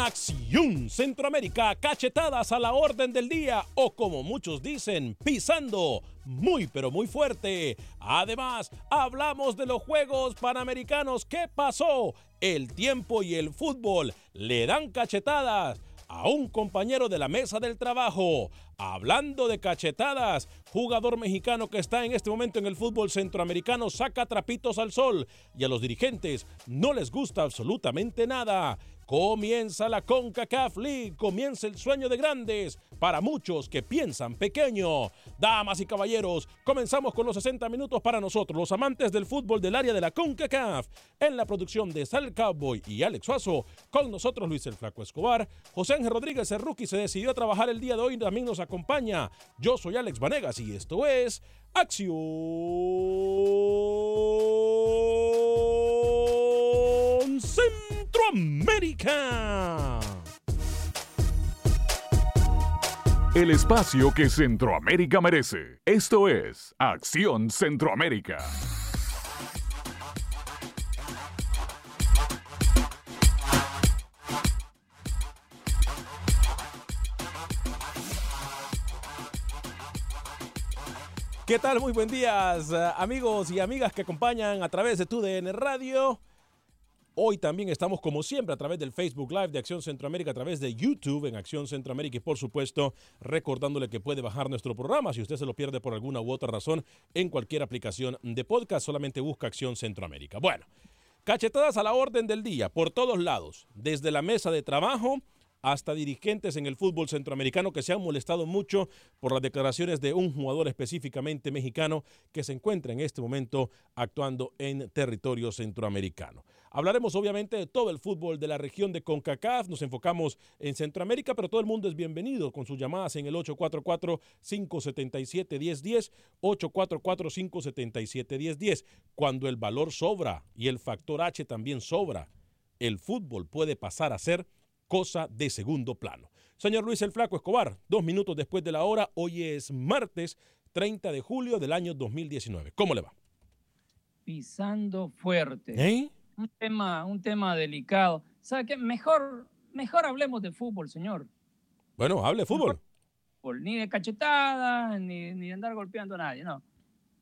Acción Centroamérica, cachetadas a la orden del día o como muchos dicen, pisando muy pero muy fuerte. Además, hablamos de los Juegos Panamericanos. ¿Qué pasó? El tiempo y el fútbol le dan cachetadas a un compañero de la mesa del trabajo. Hablando de cachetadas, jugador mexicano que está en este momento en el fútbol centroamericano saca trapitos al sol y a los dirigentes no les gusta absolutamente nada. Comienza la CONCACAF League, comienza el sueño de grandes para muchos que piensan pequeño. Damas y caballeros, comenzamos con los 60 minutos para nosotros, los amantes del fútbol del área de la CONCACAF. En la producción de Sal Cowboy y Alex Suazo, con nosotros Luis el Flaco Escobar. José Ángel Rodríguez, el rookie, se decidió a trabajar el día de hoy también nos acompaña. Yo soy Alex Vanegas y esto es Acción Centroamérica. El espacio que Centroamérica merece. Esto es Acción Centroamérica. ¿Qué tal? Muy buen días, eh, amigos y amigas que acompañan a través de TUDN Radio. Hoy también estamos, como siempre, a través del Facebook Live de Acción Centroamérica, a través de YouTube en Acción Centroamérica y, por supuesto, recordándole que puede bajar nuestro programa si usted se lo pierde por alguna u otra razón en cualquier aplicación de podcast. Solamente busca Acción Centroamérica. Bueno, cachetadas a la orden del día, por todos lados, desde la mesa de trabajo hasta dirigentes en el fútbol centroamericano que se han molestado mucho por las declaraciones de un jugador específicamente mexicano que se encuentra en este momento actuando en territorio centroamericano. Hablaremos obviamente de todo el fútbol de la región de CONCACAF, nos enfocamos en Centroamérica, pero todo el mundo es bienvenido con sus llamadas en el 844-577-1010, 844-577-1010. Cuando el valor sobra y el factor H también sobra, el fútbol puede pasar a ser cosa de segundo plano. Señor Luis el Flaco Escobar, dos minutos después de la hora, hoy es martes 30 de julio del año 2019. ¿Cómo le va? Pisando fuerte. ¿Eh? Un tema, un tema delicado. ¿Sabe qué? Mejor, mejor hablemos de fútbol, señor. Bueno, hable de fútbol. Fútbol, Ni de cachetadas, ni, ni de andar golpeando a nadie, no.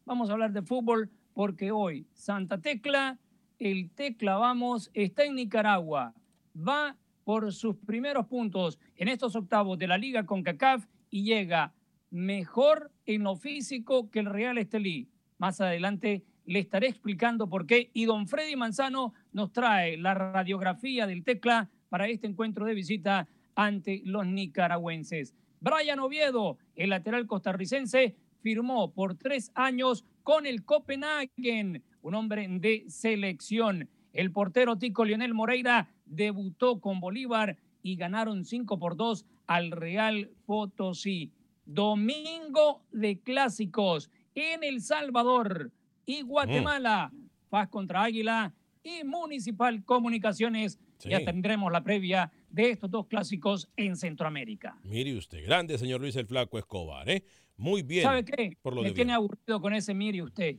Vamos a hablar de fútbol porque hoy Santa Tecla, el Tecla, vamos, está en Nicaragua. Va por sus primeros puntos en estos octavos de la Liga con CACAF y llega mejor en lo físico que el Real Estelí. Más adelante le estaré explicando por qué. Y don Freddy Manzano nos trae la radiografía del Tecla para este encuentro de visita ante los nicaragüenses. Brian Oviedo, el lateral costarricense, firmó por tres años con el Copenhagen, un hombre de selección. El portero tico Lionel Moreira debutó con Bolívar y ganaron 5 por 2 al Real Potosí. Domingo de clásicos en El Salvador y Guatemala. Paz contra Águila y Municipal Comunicaciones. Ya tendremos la previa de estos dos clásicos en Centroamérica. Mire usted, grande señor Luis el Flaco Escobar, ¿eh? Muy bien. ¿Sabe qué? Me tiene aburrido con ese mire usted.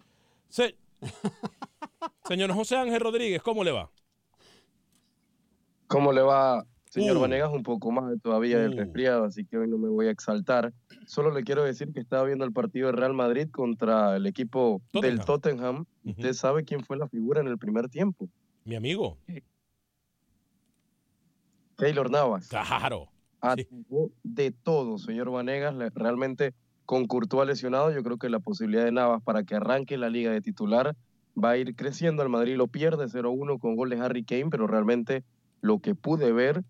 Señor José Ángel Rodríguez, ¿cómo le va? ¿Cómo le va, señor Uh. Vanegas? Un poco más todavía del Uh. resfriado, así que hoy no me voy a exaltar. Solo le quiero decir que estaba viendo el partido de Real Madrid contra el equipo del Tottenham. ¿Usted sabe quién fue la figura en el primer tiempo? Mi amigo. Keylor Navas. Claro. Atajó de todo, señor Vanegas. Realmente con Courtois lesionado, yo creo que la posibilidad de Navas para que arranque la liga de titular va a ir creciendo. El Madrid lo pierde 0-1 con gol de Harry Kane, pero realmente lo que pude ver,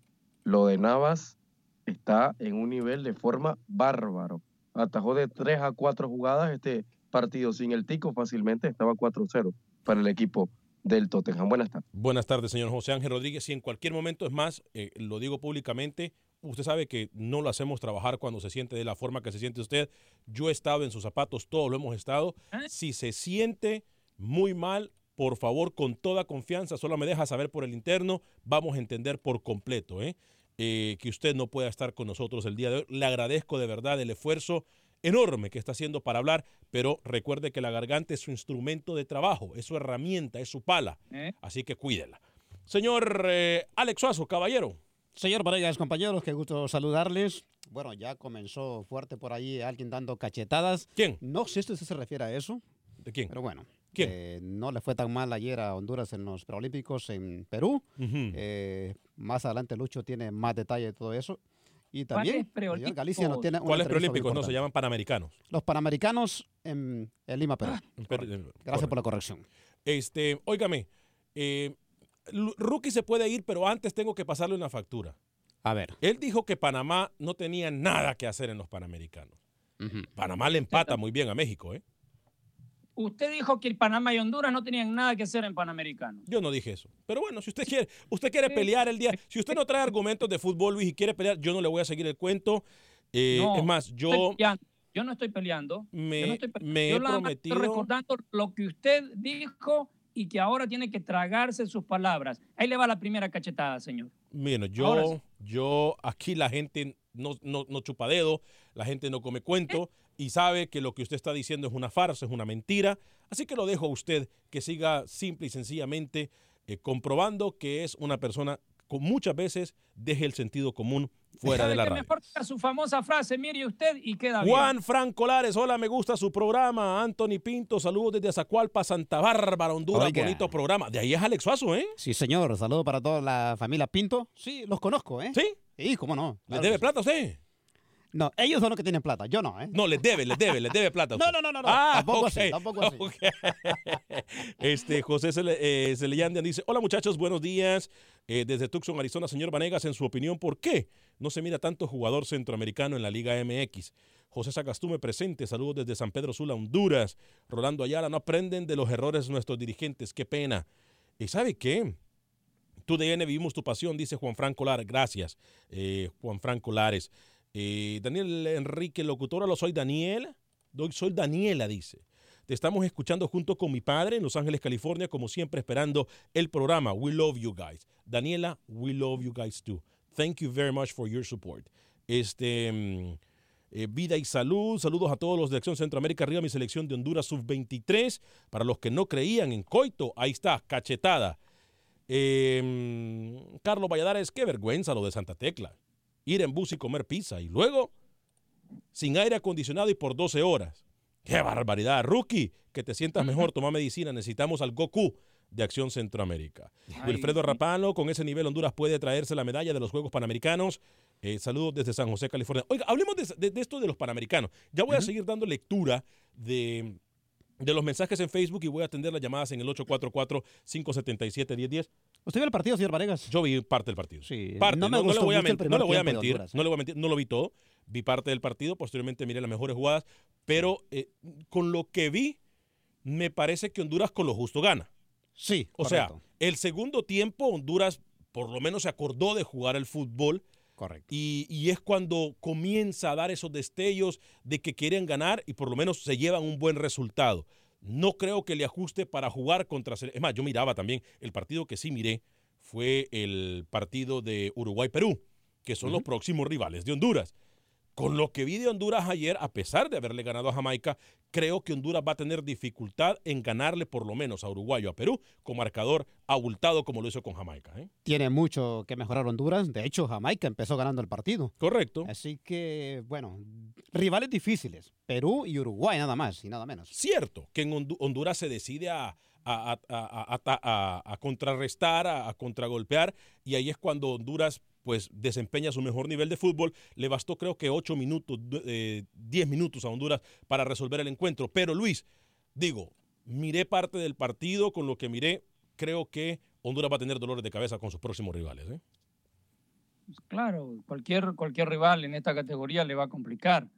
lo de Navas está en un nivel de forma bárbaro. Atajó de 3 a 4 jugadas este partido sin el tico fácilmente, estaba 4-0 para el equipo del Tottenham. Buenas tardes. Buenas tardes, señor José Ángel Rodríguez. Si en cualquier momento, es más, eh, lo digo públicamente, usted sabe que no lo hacemos trabajar cuando se siente de la forma que se siente usted. Yo he estado en sus zapatos, todos lo hemos estado. Si se siente muy mal, por favor, con toda confianza, solo me deja saber por el interno, vamos a entender por completo ¿eh? Eh, que usted no pueda estar con nosotros el día de hoy. Le agradezco de verdad el esfuerzo enorme que está haciendo para hablar, pero recuerde que la garganta es su instrumento de trabajo, es su herramienta, es su pala. ¿Eh? Así que cuídela. Señor eh, Alex Suazo, caballero. Señor Vanegas, compañeros, qué gusto saludarles. Bueno, ya comenzó fuerte por ahí alguien dando cachetadas. ¿Quién? No sé si usted se refiere a eso. ¿De quién? Pero bueno. ¿Quién? eh, no le fue tan mal ayer a Honduras en los Preolímpicos en Perú. Eh, más adelante Lucho tiene más detalle de todo eso. Y ¿Cuáles también señor? Galicia nos tiene ¿Cuáles preolímpicos? No, se llaman panamericanos. Los Panamericanos en, en Lima, Perú. Per- Gracias por la corrección. Este, óigame, eh, Rookie se puede ir, pero antes tengo que pasarle una factura. A ver. Él dijo que Panamá no tenía nada que hacer en los Panamericanos. Panamá le empata muy bien a México, ¿eh? Usted dijo que el Panamá y Honduras no tenían nada que hacer en Panamericanos. Yo no dije eso. Pero bueno, si usted quiere, usted quiere pelear el día, si usted no trae argumentos de fútbol, Luis, y quiere pelear, yo no le voy a seguir el cuento. Eh, No, es más, yo. Yo no estoy peleando. Me- Yo no estoy peleando. me Yo he nada más estoy prometido- recordando lo que usted dijo y que ahora tiene que tragarse sus palabras. Ahí le va la primera cachetada, señor. Bueno, Ahora yo, sí. yo, aquí la gente no, no, no chupa dedo, la gente no come cuento y sabe que lo que usted está diciendo es una farsa, es una mentira. Así que lo dejo a usted que siga simple y sencillamente eh, comprobando que es una persona con muchas veces deje el sentido común fuera ¿Sabe de la qué? radio. Mejor su famosa frase, mire usted y queda bien. Juan Franco Lares, hola, me gusta su programa. Anthony Pinto, saludos desde Azacualpa, Santa Bárbara, Honduras, Oiga. bonito programa. De ahí es Alex Suazo, ¿eh? Sí, señor. Saludo para toda la familia Pinto. Sí, los conozco, ¿eh? ¿Sí? Sí, cómo no. ¿Le Claro debe que sí. plata a usted? No, ellos son los que tienen plata, yo no, ¿eh? No, les debe, les debe, les debe plata. No, no, no, no, no. Ah, Tampoco ok, así, tampoco así. Este, José Cele, eh, Celeyandian dice, hola muchachos, buenos días. Eh, desde Tucson, Arizona, señor Vanegas, en su opinión, ¿por qué no se mira tanto jugador centroamericano en la Liga MX? José Sagastume presente, saludos desde San Pedro Sula, Honduras. Rolando Ayala, no aprenden de los errores de nuestros dirigentes, qué pena. ¿Y sabe qué? Tu DN vivimos tu pasión, dice Juan Franco Lares. Gracias, eh, Juan Franco Lares. Eh, Daniel Enrique, locutora, lo soy Daniel. Soy Daniela, dice. Te estamos escuchando junto con mi padre en Los Ángeles, California, como siempre esperando el programa. We love you guys. Daniela, we love you guys too. Thank you very much for your support. Este, mm, eh, vida y salud. Saludos a todos los de Acción Centroamérica. Arriba mi selección de Honduras sub-23. Para los que no creían en Coito, ahí está, cachetada. Eh, Carlos Valladares, qué vergüenza lo de Santa Tecla. Ir en bus y comer pizza. Y luego, sin aire acondicionado y por 12 horas. ¡Qué barbaridad! Rookie, que te sientas mejor, toma medicina. Necesitamos al Goku de Acción Centroamérica. Ay, Wilfredo. Rapano, con ese nivel Honduras puede traerse la medalla de los Juegos Panamericanos. Eh, saludos desde San José, California. Oiga, hablemos de, de- de esto de los Panamericanos. Ya voy a seguir dando lectura de, de los mensajes en Facebook y voy a atender las llamadas en el 844-577-1010. ¿Usted vio el partido, señor Varegas? Yo vi parte del partido. Sí, Parte, no me gustó voy a mentir, no le voy a mentir, Honduras. no le voy a mentir, no lo vi todo, vi parte del partido, posteriormente miré las mejores jugadas, pero eh, con lo que vi, me parece que Honduras con lo justo gana. Sí, O sea, el segundo tiempo Honduras por lo menos se acordó de jugar el fútbol. Correcto. Y, y es cuando comienza a dar esos destellos de que quieren ganar y por lo menos se llevan un buen resultado. No creo que le ajuste para jugar contra... Es más, yo miraba también, el partido que sí miré fue el partido de Uruguay-Perú, que son los próximos rivales de Honduras. Con lo que vi de Honduras ayer, a pesar de haberle ganado a Jamaica, creo que Honduras va a tener dificultad en ganarle por lo menos a Uruguay o a Perú con marcador abultado como lo hizo con Jamaica. ¿eh? Tiene mucho que mejorar Honduras. De hecho, Jamaica empezó ganando el partido. Correcto. Así que, bueno, rivales difíciles. Perú y Uruguay nada más y nada menos. Cierto que en Hondu- Honduras se decide a, a- a- a- a- a- a contrarrestar, a, a contragolpear, y ahí es cuando Honduras pues desempeña su mejor nivel de fútbol. Le bastó creo que 8 minutos, du- eh, 10 minutos a Honduras para resolver el encuentro. Pero Luis, digo, miré parte del partido, con lo que miré, creo que Honduras va a tener dolores de cabeza con sus próximos rivales. ¿eh? Claro, cualquier, cualquier rival en esta categoría le va a complicar.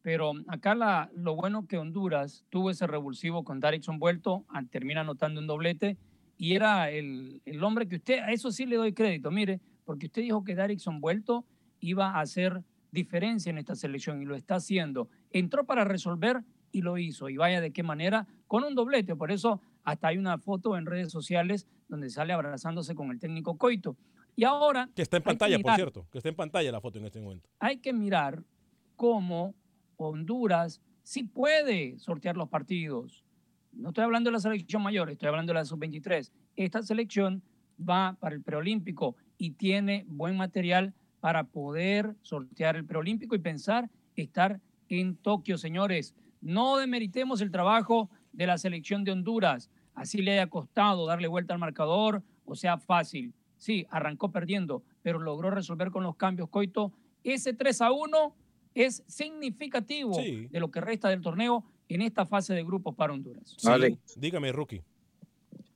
Pero acá lo bueno que Honduras tuvo ese revulsivo con Darickson vuelto, a- termina anotando un doblete, y era el, el hombre que usted, a eso sí le doy crédito, mire, porque usted dijo que Darickson vuelto iba a hacer diferencia en esta selección y lo está haciendo. Entró para resolver y lo hizo. Y vaya de qué manera, con un doblete. Por eso hasta hay una foto en redes sociales donde sale abrazándose con el técnico Coito. Y ahora... Que está en pantalla, por cierto, que está en pantalla la foto en este momento. hay que mirar cómo Honduras sí puede sortear los partidos. No estoy hablando de la selección mayor, estoy hablando de la sub-23. Esta selección va para el preolímpico y tiene buen material para poder sortear el preolímpico y pensar estar en Tokio, señores. No demeritemos el trabajo de la selección de Honduras. Así le haya costado darle vuelta al marcador o sea fácil. Sí, arrancó perdiendo, pero logró resolver con los cambios. Coito, ese 3 a 1 es significativo Sí. de lo que resta del torneo en esta fase de grupos para Honduras. Sí, Alex. dígame, Rookie.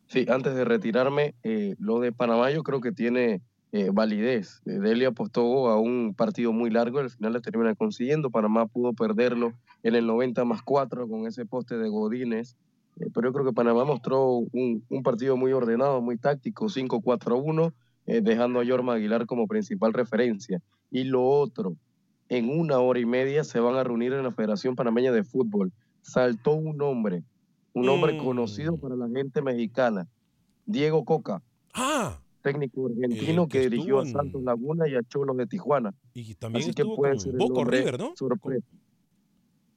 Sí, antes de retirarme, eh, lo de Panamá yo creo que tiene eh, validez. Eh, Delhi apostó a un partido muy largo, al final le termina consiguiendo. Panamá pudo perderlo en el 90 más 4 con ese poste de Godínez. Eh, pero yo creo que Panamá mostró un, un partido muy ordenado, muy táctico, 5-4-1, eh, dejando a Yorma Aguilar como principal referencia. Y lo otro, en una hora y media se van a reunir en la Federación Panameña de Fútbol. Saltó un hombre, un hombre Mm. conocido para la gente mexicana, Diego Coca, Ah, técnico argentino El que que, dirigió a Santos Laguna y a Cholos de Tijuana. y también Así que puede con ser Boca River, ¿no? sorpresa.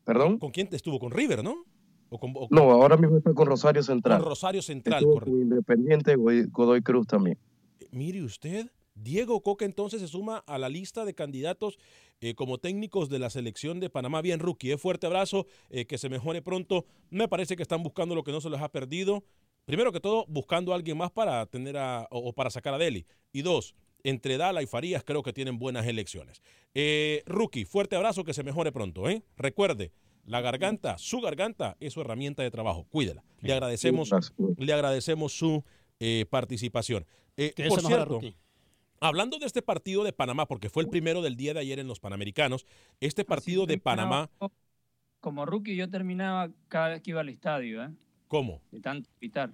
¿Perdón? ¿Con quién estuvo? ¿Con River, no? O con, o con- No, ahora mismo está con Rosario con Central. Rosario Central, Estuvo correcto. con Independiente Godoy, Cruz también. Mire usted, Diego Coca entonces se suma a la lista de candidatos eh, como técnicos de la selección de Panamá. Bien, rookie, eh, fuerte abrazo, eh, que se mejore pronto. Me parece que están buscando lo que no se les ha perdido. Primero que todo, buscando a alguien más para tener a, o, o para sacar a Deli. Y dos, entre Dala y Farías creo que tienen buenas elecciones. Eh, rookie, fuerte abrazo, que se mejore pronto. ¿eh? Recuerde, la garganta, su garganta es su herramienta de trabajo. Cuídela. Le agradecemos, le agradecemos su eh, participación. Eh, Que por cierto. Hablando de este partido de Panamá, porque fue el primero del día de ayer en los Panamericanos, este partido de Panamá, Como rookie yo terminaba cada vez que iba al estadio, ¿eh? ¿Cómo? de tanto gritar.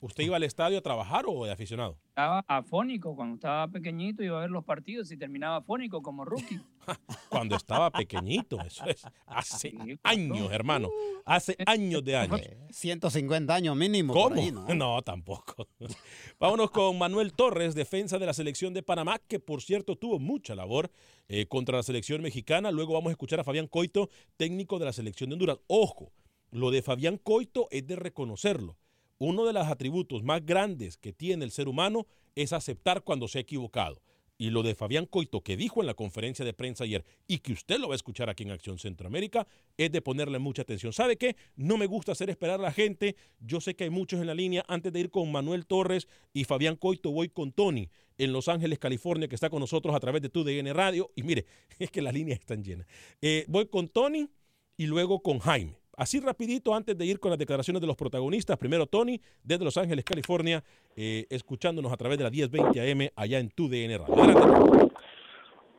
¿Usted iba al estadio a trabajar o de aficionado? Estaba afónico cuando estaba pequeñito, iba a ver los partidos y terminaba afónico como rookie. Cuando estaba pequeñito, eso es hace años, hermano, hace años de años. Eh, 150 años mínimo. por ¿Cómo? ahí, ¿no? ¿no? tampoco. Vámonos con Manuel Torres, defensa de la selección de Panamá, que por cierto tuvo mucha labor eh, contra la selección mexicana. Luego vamos a escuchar a Fabián Coito, técnico de la selección de Honduras. Ojo, lo de Fabián Coito es de reconocerlo. Uno de los atributos más grandes que tiene el ser humano es aceptar cuando se ha equivocado. y lo de Fabián Coito que dijo en la conferencia de prensa ayer y que usted lo va a escuchar aquí en Acción Centroamérica es de ponerle mucha atención. ¿Sabe qué? No me gusta hacer esperar a la gente. Yo sé que hay muchos en la línea. Antes de ir con Manuel Torres y Fabián Coito, voy con Tony en Los Ángeles, California, que está con nosotros a través de tu DN Radio. Y mire, es que las líneas están llenas. Eh, voy con Tony y luego con Jaime. Así rapidito, antes de ir con las declaraciones de los protagonistas, primero Tony, desde Los Ángeles, California, eh, escuchándonos a través de la 1020 AM allá en tu DN Radio. Adelante.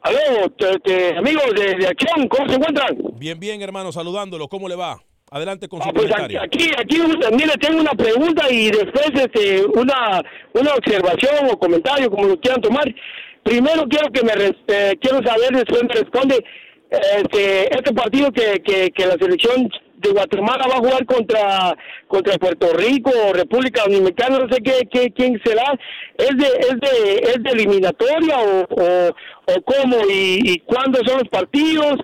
Aló, te- te- amigos de, de Acción, ¿cómo se encuentran? Bien, bien, hermano, saludándolo. ¿Cómo le va? Adelante con su Ah, pues aquí, comentario. aquí, aquí, mire, tengo una pregunta y después este, una, una observación o comentario, como lo quieran tomar. Primero quiero que me eh, quiero saber, después me responde, este, este partido que, que, que la selección de Guatemala va a jugar contra contra Puerto Rico República Dominicana, no sé qué, qué quién será, es de es de es de eliminatoria o, o, cómo y, cuándo son los partidos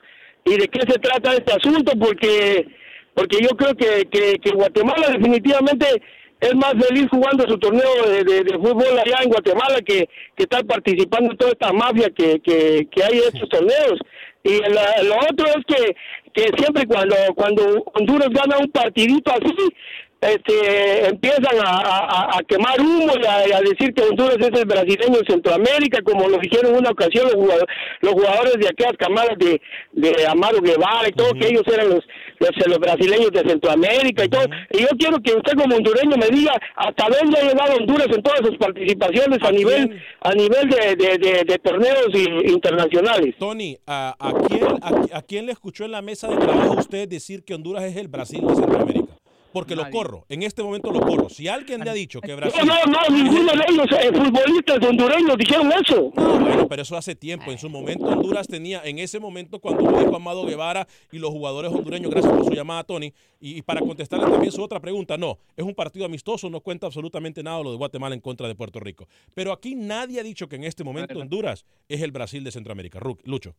y de qué se trata este asunto porque porque yo creo que, que, Guatemala definitivamente es más feliz jugando su torneo de, de- de fútbol allá en Guatemala que, que estar participando en toda esta mafia que, que, que hay en estos torneos. Y la- lo otro es que, que siempre cuando, cuando Honduras gana un partidito así, este, empiezan a, a- a quemar humo y a, decir que Honduras es el brasileño en Centroamérica, como lo dijeron en una ocasión los jugadores, los jugadores de aquellas camadas de, de Amaro Guevara y todo, que ellos eran los, los, los brasileños de Centroamérica y todo. Y yo quiero que usted como hondureño me diga hasta dónde ha llegado Honduras en todas sus participaciones a nivel a nivel de, de, de- de torneos internacionales. Tony, ¿a, a quién, a, a quién le escuchó en la mesa de trabajo usted decir que Honduras es el Brasil de Centroamérica? Porque lo corro, en este momento lo corro. Si alguien le ha dicho que Brasil... No, no, no, ninguno de ellos, eh, futbolistas hondureños, dijeron eso. No, bueno, pero eso hace tiempo. En su momento Honduras tenía, en ese momento cuando lo dijo Amado Guevara y los jugadores hondureños, gracias por su llamada, Tony. Y, y para contestarle también su otra pregunta, no, es un partido amistoso, no cuenta absolutamente nada lo de Guatemala en contra de Puerto Rico. Pero aquí nadie ha dicho que en este momento Honduras es el Brasil de Centroamérica. Ru- Lucho.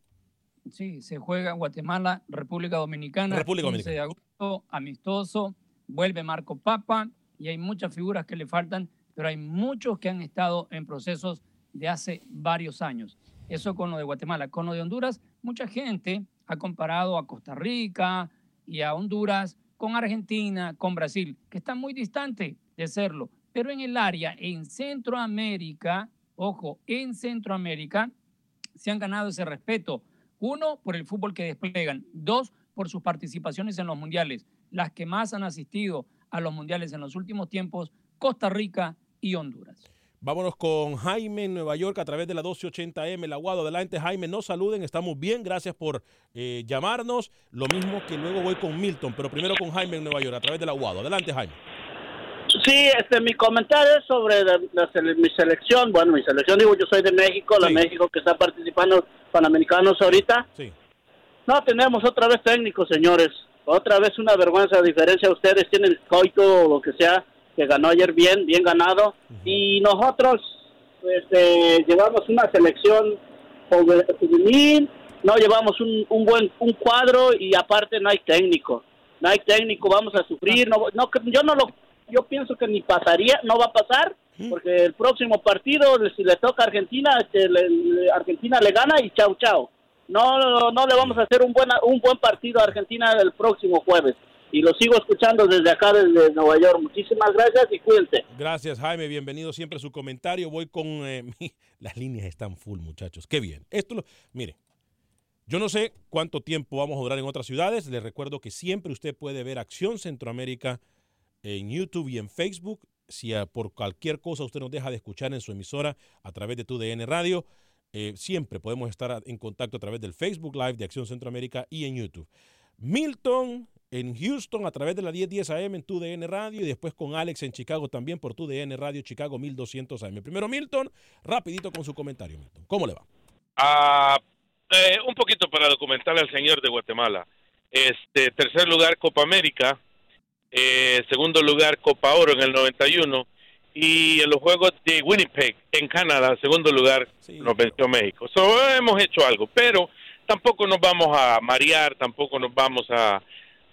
Sí, se juega en Guatemala, República Dominicana. República 15 de agosto, amistoso, vuelve Marco Papa y hay muchas figuras que le faltan, pero hay muchos que han estado en procesos de hace varios años. Eso con lo de Guatemala. Con lo de Honduras, mucha gente ha comparado a Costa Rica y a Honduras con Argentina, con Brasil, que están muy distantes de serlo. Pero en el área, en Centroamérica, ojo, en Centroamérica, se han ganado ese respeto. Uno, por el fútbol que desplegan. Dos, por sus participaciones en los mundiales. Las que más han asistido a los mundiales en los últimos tiempos, Costa Rica y Honduras. Vámonos con Jaime en Nueva York a través de la 1280M, el Aguado. Adelante, Jaime, nos saluden, estamos bien, gracias por eh, llamarnos. Lo mismo que luego voy con Milton, pero primero con Jaime en Nueva York a través del Aguado. Adelante, Jaime. Sí, este, mi comentario es sobre la- la sele- mi selección. Bueno, mi selección, digo, yo soy de México, la México que está participando Panamericanos ahorita. Sí. No tenemos otra vez técnicos, señores. Otra vez una vergüenza, a diferencia de ustedes, tienen coito o lo que sea, que ganó ayer bien, bien ganado. Y nosotros, este, llevamos una selección juve- juvenil, no llevamos un, un buen un cuadro y aparte no hay técnico. No hay técnico, vamos a sufrir. No, no, yo no lo, yo pienso que ni pasaría, no va a pasar, porque el próximo partido, si le toca a Argentina, este, Argentina le gana y chau chau. No, no, no le vamos a hacer un buen, un buen partido a Argentina el próximo jueves. Y lo sigo escuchando desde acá, desde Nueva York. Muchísimas gracias y cuídense. Gracias, Jaime. Bienvenido siempre a su comentario. Voy con. eh, mi- las líneas están full, muchachos. Qué bien. Esto lo. Mire, yo no sé cuánto tiempo vamos a durar en otras ciudades. Les recuerdo que siempre usted puede ver Acción Centroamérica en YouTube y en Facebook. Si por cualquier cosa usted nos deja de escuchar en su emisora a través de tu DN Radio, eh, siempre podemos estar en contacto a través del Facebook Live de Acción Centroamérica y en YouTube. Milton en Houston a través de la 1010 AM en tu DN Radio y después con Alex en Chicago también por tu DN Radio Chicago 1200 AM. Primero Milton, rapidito con su comentario, Milton. ¿Cómo le va? Ah, eh, un poquito para documentar al señor de Guatemala. Este, tercer lugar Copa América, eh, segundo lugar Copa Oro en el 91 y en los Juegos de Winnipeg en Canadá, segundo lugar nos venció México. So, hemos hecho algo, pero tampoco nos vamos a marear, tampoco nos vamos a,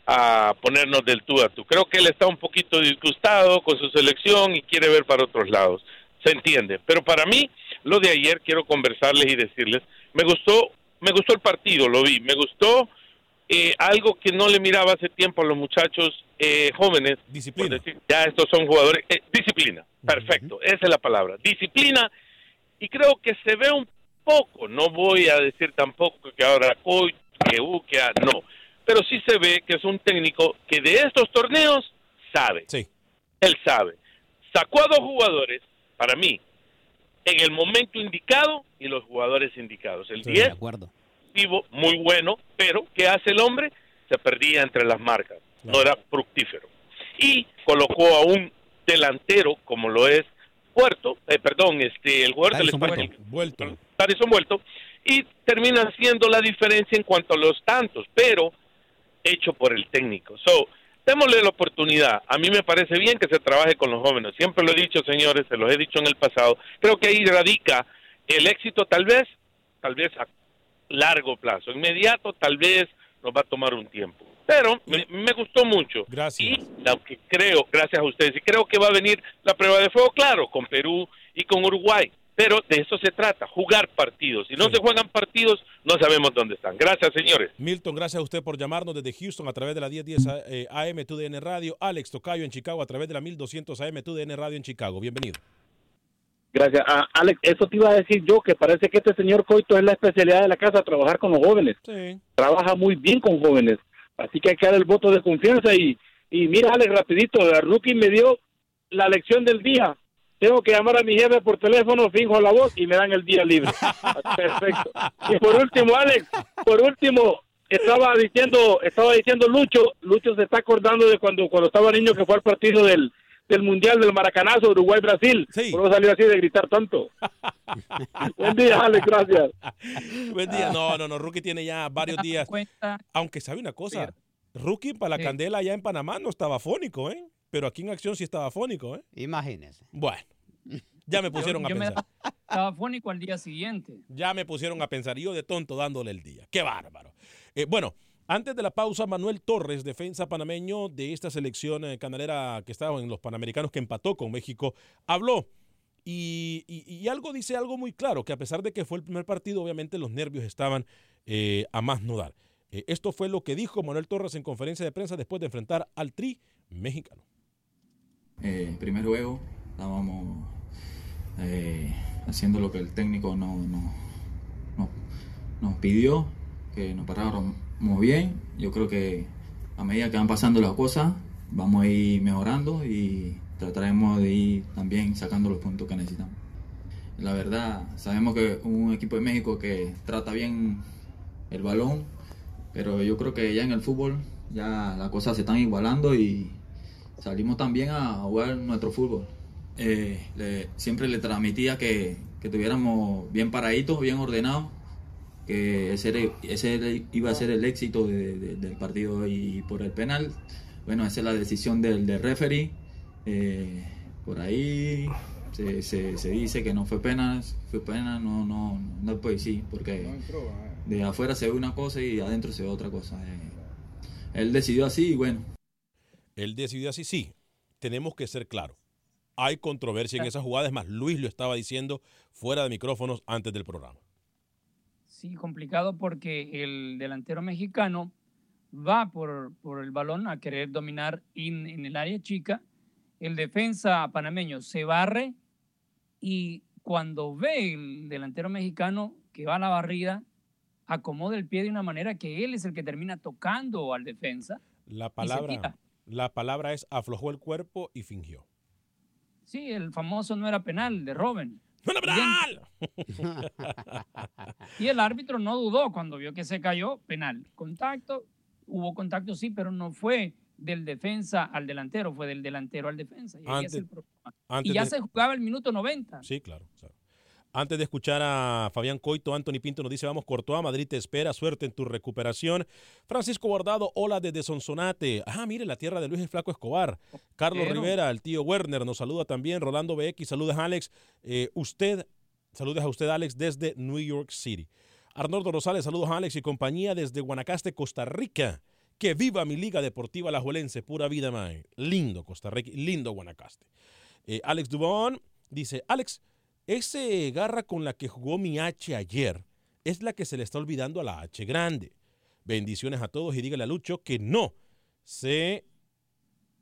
a ponernos del tú a tú. Creo que él está un poquito disgustado con su selección y quiere ver para otros lados. Se entiende. Pero para mí, lo de ayer, quiero conversarles y decirles, me gustó, me gustó el partido, lo vi, me gustó eh, algo que no le miraba hace tiempo a los muchachos eh, jóvenes. Disciplina. Por decir, ya estos son jugadores. eh, disciplina, perfecto, esa es la palabra. Disciplina, y creo que se ve un poco, no voy a decir tampoco que ahora hoy, que uh, que ah, no, pero sí se ve que es un técnico que de estos torneos sabe. Sí. Él sabe. Sacó a dos jugadores, para mí, en el momento indicado y los jugadores indicados. El 10 acuerdo. Muy bueno, pero ¿qué hace el hombre? Se perdía entre las marcas, no era fructífero. Y colocó a un delantero como lo es Puerto, eh, perdón, este, el jugador del Tyson Español, Vuelto. Vuelto. Tyson Vuelto, y termina haciendo la diferencia en cuanto a los tantos, pero hecho por el técnico. So, démosle la oportunidad. A mí me parece bien que se trabaje con los jóvenes. Siempre lo he dicho, señores, se los he dicho en el pasado. Creo que ahí radica el éxito, tal vez, tal vez a largo plazo. Inmediato, tal vez nos va a tomar un tiempo. Pero me, me gustó mucho. Gracias. Y aunque creo, gracias a ustedes, y creo que va a venir la prueba de fuego, claro, con Perú y con Uruguay. Pero de eso se trata, jugar partidos. Si no se juegan partidos, no sabemos dónde están. Gracias, señores. Milton, gracias a usted por llamarnos desde Houston a través de la 1010 eh, AM TUDN Radio. Alex Tocayo en Chicago a través de la 1200 AM TUDN Radio en Chicago. Bienvenido. Gracias. Ah, Alex, eso te iba a decir yo, que parece que este señor Coito es la especialidad de la casa, trabajar con los jóvenes. Sí. Trabaja muy bien con jóvenes. Así que hay que dar el voto de confianza. Y, y mira, Alex, rapidito, rookie me dio la lección del día. Tengo que llamar a mi jefe por teléfono, finjo la voz y me dan el día libre. Perfecto. Y por último, Alex, por último, estaba diciendo, estaba diciendo Lucho, Lucho se está acordando de cuando, cuando estaba niño que fue al partido del, del Mundial del Maracanazo, Uruguay-Brasil. Por eso salió así de gritar tanto. Buen día, Alex, gracias. Buen día. No, no, no. Rookie tiene ya varios días. Aunque sabe una cosa. Rookie para la Sí. candela allá en Panamá no estaba fónico, ¿eh? Pero aquí en acción sí estaba fónico, ¿eh? Imagínese. Bueno, ya me pusieron Yo- a yo me pensar. Estaba fónico al día siguiente. Ya me pusieron a pensar. Y yo de tonto dándole el día. ¡Qué bárbaro! Eh, bueno, antes de la pausa, Manuel Torres, defensa panameño de esta selección eh, canalera que estaba en los Panamericanos que empató con México, habló. Y, algo dice algo muy claro, que a pesar de que fue el primer partido, obviamente los nervios estaban eh, a más no dar. Eh, esto fue lo que dijo Manuel Torres en conferencia de prensa después de enfrentar al Tri mexicano. Eh, primer juego estábamos haciendo lo que el técnico no- nos pidió, que nos paráramos bien. Yo creo que a medida que van pasando las cosas, vamos a ir mejorando y trataremos de ir también sacando los puntos que necesitamos. La verdad, sabemos que un equipo de México que trata bien el balón, pero yo creo que ya en el fútbol ya las cosas se están igualando y salimos también a jugar nuestro fútbol. Eh, siempre le transmitía que, que tuviéramos bien paraditos, bien ordenados, que ese, era- ese iba a ser el éxito de- de- del partido y por el penal, bueno, esa es la decisión del, del referee. Eh, por ahí se, se- se dice que no fue pena, fue pena, no, no, no pues sí, porque de afuera se ve una cosa y adentro se ve otra cosa. Eh, él decidió así y bueno, Él decidió así, sí, tenemos que ser claros. Hay controversia en esa jugada, es más, Luis lo estaba diciendo fuera de micrófonos antes del programa. Sí, complicado porque el delantero mexicano va por, por el balón a querer dominar en, en el área chica. El defensa panameño se barre y cuando ve el delantero mexicano que va a la barrida, acomoda el pie de una manera que él es el que termina tocando al defensa. La palabra, la palabra es aflojó el cuerpo y fingió. Sí, el famoso no era penal de Robin. ¡No era penal! Y el árbitro no dudó cuando vio que se cayó, penal. Contacto, hubo contacto sí, pero no fue del defensa al delantero, fue del delantero al defensa. Y, ahí es Antes- el problema. antes y ya de- se jugaba el minuto 90. Sí, claro. claro. Antes de escuchar a Fabián Coito, Anthony Pinto nos dice, vamos Courtois, Madrid te espera, suerte en tu recuperación. Francisco Guardado, hola desde Sonsonate. Ah, mire, la tierra de Luis el Flaco Escobar. Carlos Pero- Rivera, el tío Werner, nos saluda también. Rolando BX, saludos a Alex. Eh, usted, saludos a usted Alex desde New York City. Arnoldo Rosales, saludos a Alex y compañía desde Guanacaste, Costa Rica. Que viva mi Liga Deportiva Alajuelense, pura vida, man. Lindo Costa Rica, lindo Guanacaste. Eh, Alex Dubón dice, Alex, Ese garra con la que jugó mi H ayer es la que se le está olvidando a la H grande. Bendiciones a todos y dígale a Lucho que no se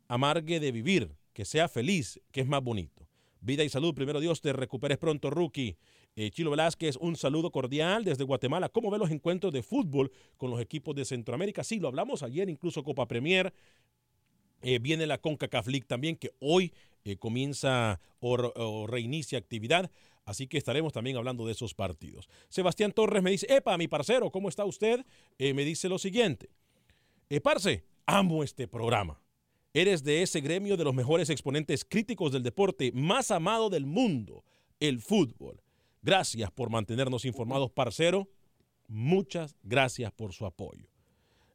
amargue de vivir, que sea feliz, que es más bonito. Vida y salud, primero Dios, te recuperes pronto, rookie. Eh, Chilo Velázquez, un saludo cordial desde Guatemala. ¿Cómo ve los encuentros de fútbol con los equipos de Centroamérica? Sí, lo hablamos ayer, incluso Copa Premier. Eh, viene la CONCACAF League también, que hoy eh, comienza o, o, reinicia actividad. Así que estaremos también hablando de esos partidos. Sebastián Torres me dice, epa, mi parcero, ¿cómo está usted? me dice lo siguiente. parce, amo este programa. Eres de ese gremio de los mejores exponentes críticos del deporte más amado del mundo, el fútbol. Gracias por mantenernos informados, parcero. Muchas gracias por su apoyo.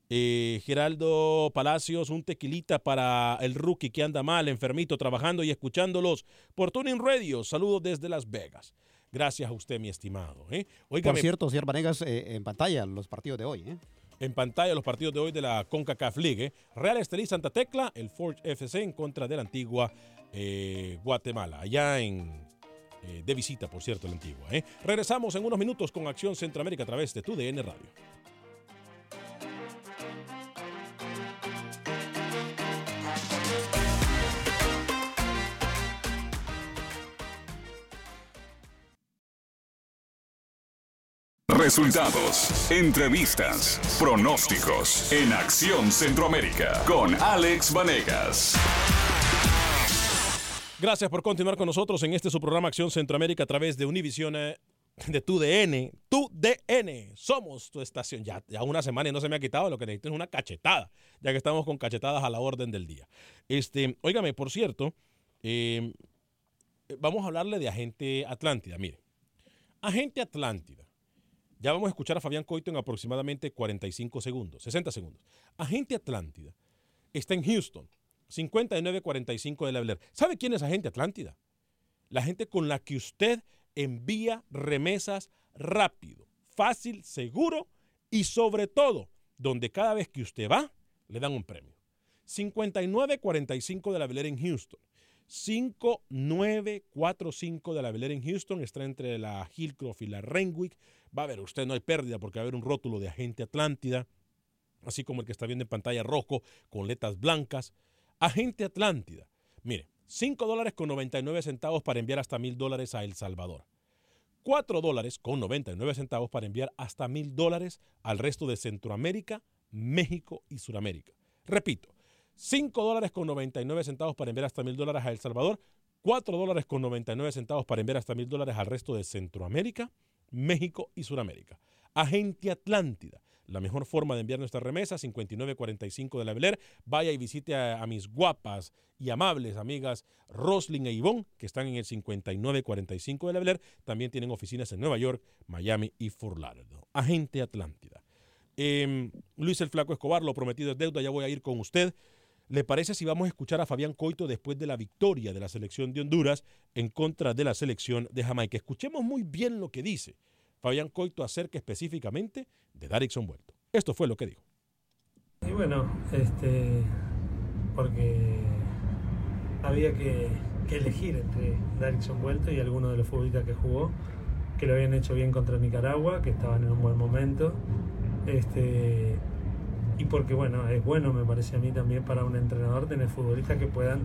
Eh, Geraldo Palacios, un tequilita para el rookie que anda mal, enfermito, trabajando y escuchándolos por Tuning Radio. Saludos desde Las Vegas. Gracias a usted, mi estimado. ¿eh? por cierto, señor Vanegas, eh, en pantalla los partidos de hoy. En pantalla los partidos de hoy de la CONCACAF League. ¿eh? Real Estelí Santa Tecla, el Forge FC en contra de la antigua Guatemala. Allá en de visita, por cierto, la antigua. ¿eh? Regresamos en unos minutos con Acción Centroamérica a través de tu DN Radio. Resultados, entrevistas, pronósticos en Acción Centroamérica con Alex Vanegas. Gracias por continuar con nosotros en este su programa Acción Centroamérica a través de Univision eh, de tu DN. Tu DN. Somos tu estación. Ya, ya una semana y no se me ha quitado. Lo que necesito es una cachetada, ya que estamos con cachetadas a la orden del día. Este, óigame, por cierto, eh, vamos a hablarle de Agente Atlántida. Mire, Agente Atlántida. Ya vamos a escuchar a Fabián Coito en aproximadamente 45 segundos, 60 segundos. Agente Atlántida está en Houston 5945 de la Bel ¿Sabe quién es Agente Atlántida? La gente con la que usted envía remesas rápido, fácil, seguro y sobre todo, donde cada vez que usted va, le dan un premio. 5945 de la Bel en Houston. 5945 de la Bel en Houston está entre la Hillcroft y la Renwick. Va a ver, usted no hay pérdida porque va a haber un rótulo de Agente Atlántida, así como el que está viendo en pantalla rojo con letras blancas. Agente Atlántida. Mire, 5 dólares con 99 centavos para enviar hasta mil dólares a El Salvador. 4 dólares con 99 centavos para enviar hasta mil dólares al resto de Centroamérica, México y Sudamérica. Repito, 5 dólares con 99 centavos para enviar hasta mil dólares a El Salvador, 4 dólares con 99 centavos para enviar hasta mil dólares al resto de Centroamérica, México y Sudamérica. Agente Atlántida la mejor forma de enviar nuestra remesa, 5945 de la Beler. Vaya y visite a, mis guapas y amables amigas Roslyn e Ivonne, que están en el 5945 de la Beler. También tienen oficinas en Nueva York, Miami y Fort Lauderdale. Agente Atlántida. Em, Luis el Flaco Escobar, lo prometido es deuda, ya voy a ir con usted. ¿Le parece si vamos a escuchar a Fabián Coito después de la victoria de la selección de Honduras en contra de la selección de Jamaica? Escuchemos muy bien lo que dice Fabián Coito acerca específicamente de Darixon Vuelto. Esto fue lo que dijo. Y bueno, este, porque había que, elegir entre Darixon Vuelto y alguno de los futbolistas que jugó, que lo habían hecho bien contra Nicaragua, que estaban en un buen momento. Este, y porque bueno, es bueno me parece a mí también para un entrenador tener futbolistas que puedan,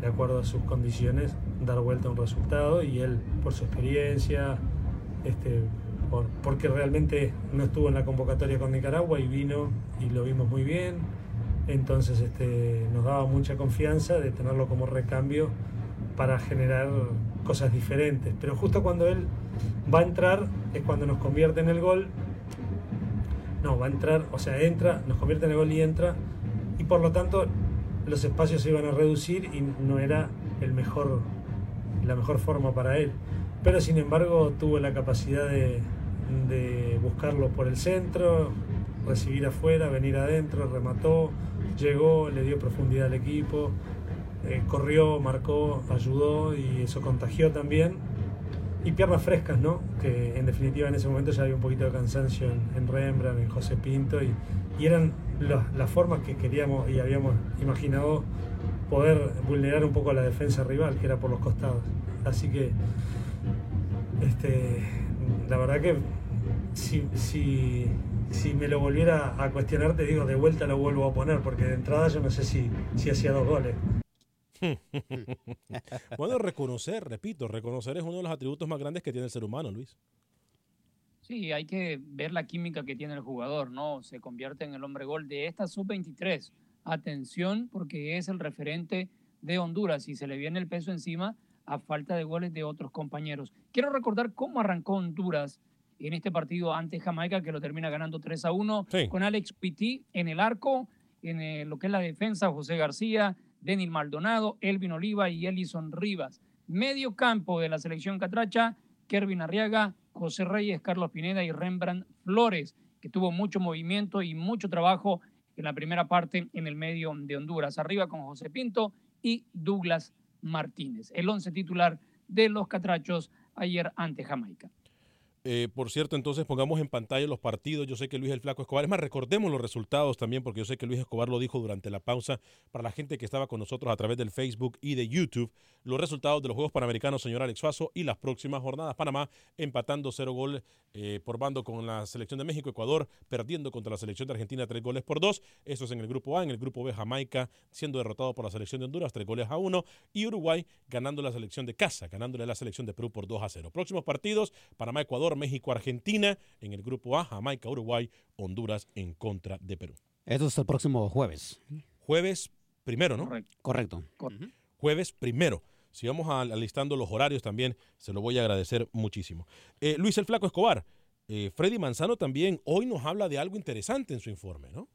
de acuerdo a sus condiciones, dar vuelta a un resultado y él por su experiencia, este, porque realmente no estuvo en la convocatoria con Nicaragua y vino y lo vimos muy bien. Entonces este, nos daba mucha confianza de tenerlo como recambio para generar cosas diferentes. Pero justo cuando él va a entrar es cuando nos convierte en el gol. No, va a entrar, o sea, entra, nos convierte en el gol y entra. Y por lo tanto los espacios se iban a reducir y no era el mejor, la mejor forma para él. Pero sin embargo tuvo la capacidad de, buscarlo por el centro, recibir afuera, venir adentro, remató, llegó, le dio profundidad al equipo, eh, corrió, marcó, ayudó y eso contagió también. Y piernas frescas, ¿no? Que en definitiva en ese momento ya había un poquito de cansancio en, Rembrandt, en José Pinto, y, eran las formas que queríamos y habíamos imaginado poder vulnerar un poco a la defensa rival, que era por los costados. Así que Este, la verdad que si, si, si me lo volviera a cuestionar, te digo, de vuelta lo vuelvo a poner, porque de entrada yo no sé si, si hacía dos goles. bueno, reconocer, repito, reconocer es uno de los atributos más grandes que tiene el ser humano, Luis. Sí, hay que ver la química que tiene el jugador, ¿no? Se convierte en el hombre gol de esta sub-23. Atención, porque es el referente de Honduras y se le viene el peso encima a falta de goles de otros compañeros. Quiero recordar cómo arrancó Honduras en este partido ante Jamaica, que lo termina ganando 3 a 1, con Alex Pitti en el arco, en lo que es la defensa, José García, Denis Maldonado, Elvin Oliva y Elison Rivas. Medio campo de la selección catracha, Kervin Arriaga, José Reyes, Carlos Pineda y Rembrandt Flores, que tuvo mucho movimiento y mucho trabajo en la primera parte en el medio de Honduras. Arriba con José Pinto y Douglas Martínez. El once titular de los Catrachos ayer ante Jamaica. Eh, por cierto, entonces pongamos en pantalla los partidos. Yo sé que Luis el Flaco Escobar, es más, recordemos los resultados también, porque yo sé que Luis Escobar lo dijo durante la pausa para la gente que estaba con nosotros a través del Facebook y de YouTube. Los resultados de los Juegos Panamericanos, señor Alex Faso, y las próximas jornadas. Panamá empatando cero goles eh, por bando con la selección de México, Ecuador perdiendo contra la selección de Argentina tres goles por dos. Eso es en el grupo A. En el grupo B, Jamaica siendo derrotado por la selección de Honduras, tres goles a uno. Y Uruguay ganando la selección de casa, ganándole la selección de Perú por 2 a 0. Próximos partidos: Panamá, Ecuador, México, Argentina en el grupo A, Jamaica, Uruguay, Honduras en contra de Perú. Esto es el próximo jueves. Jueves primero, ¿no? Correcto. Jueves primero. Si vamos alistando los horarios también, se lo voy a agradecer muchísimo. Eh, Luis el Flaco Escobar, eh, Freddy Manzano también hoy nos habla de algo interesante en su informe, ¿no?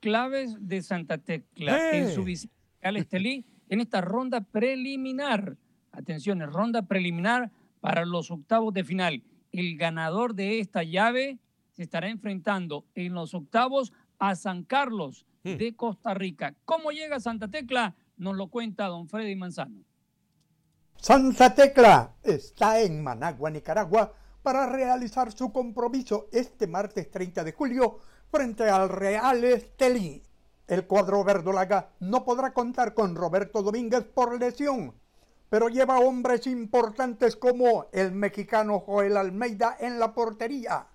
Claves de Santa Tecla en su visita al Estelí en esta ronda preliminar. Atención, ronda preliminar para los octavos de final el ganador de esta llave se estará enfrentando en los octavos a San Carlos Hmm. de Costa Rica. ¿Cómo llega Santa Tecla? Nos lo cuenta don Freddy Manzano. Santa Tecla está en Managua, Nicaragua, para realizar su compromiso este martes 30 de julio frente al Real Estelí. El cuadro verdolaga no podrá contar con Roberto Domínguez por lesión, pero lleva hombres importantes como el mexicano Joel Almeida en la portería.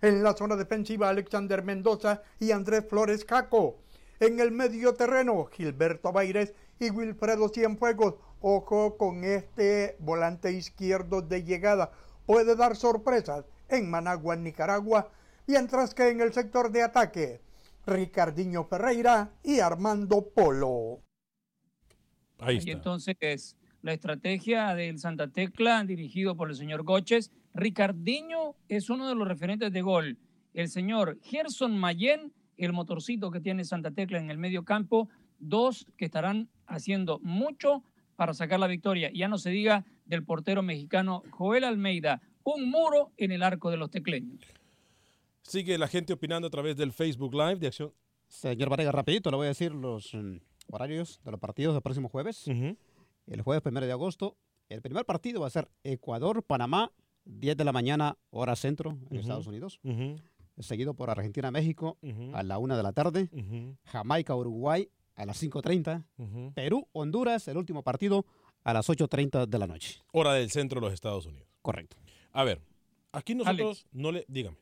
En la zona defensiva Alexander Mendoza y Andrés Flores Caco. En el medio terreno Gilberto Baires y Wilfredo Cienfuegos. Ojo con este volante izquierdo de llegada. Puede dar sorpresas en Managua, Nicaragua. Mientras que en el sector de ataque Ricardinho Ferreira y Armando Polo. Ahí Y entonces la estrategia del Santa Tecla, dirigido por el señor Goches. Ricardinho es uno de los referentes de gol. El señor Gerson Mayen, el motorcito que tiene Santa Tecla en el medio campo. Dos que estarán haciendo mucho para sacar la victoria. Ya no se diga del portero mexicano Joel Almeida. Un muro en el arco de los tecleños. Sigue la gente opinando a través del Facebook Live de Acción. Señor Varega, rapidito, le voy a decir los mm, horarios de los partidos del próximo jueves. El jueves primero de agosto, el primer partido va a ser Ecuador-Panamá, 10 de la mañana, hora centro, en. Estados Unidos. Seguido por Argentina-México a la 1 de la tarde. Jamaica-Uruguay a las 5.30. Ujú. Perú-Honduras, el último partido, a las 8.30 de la noche. Hora del centro de los Estados Unidos. Correcto. A ver, aquí nosotros no le. Dígame.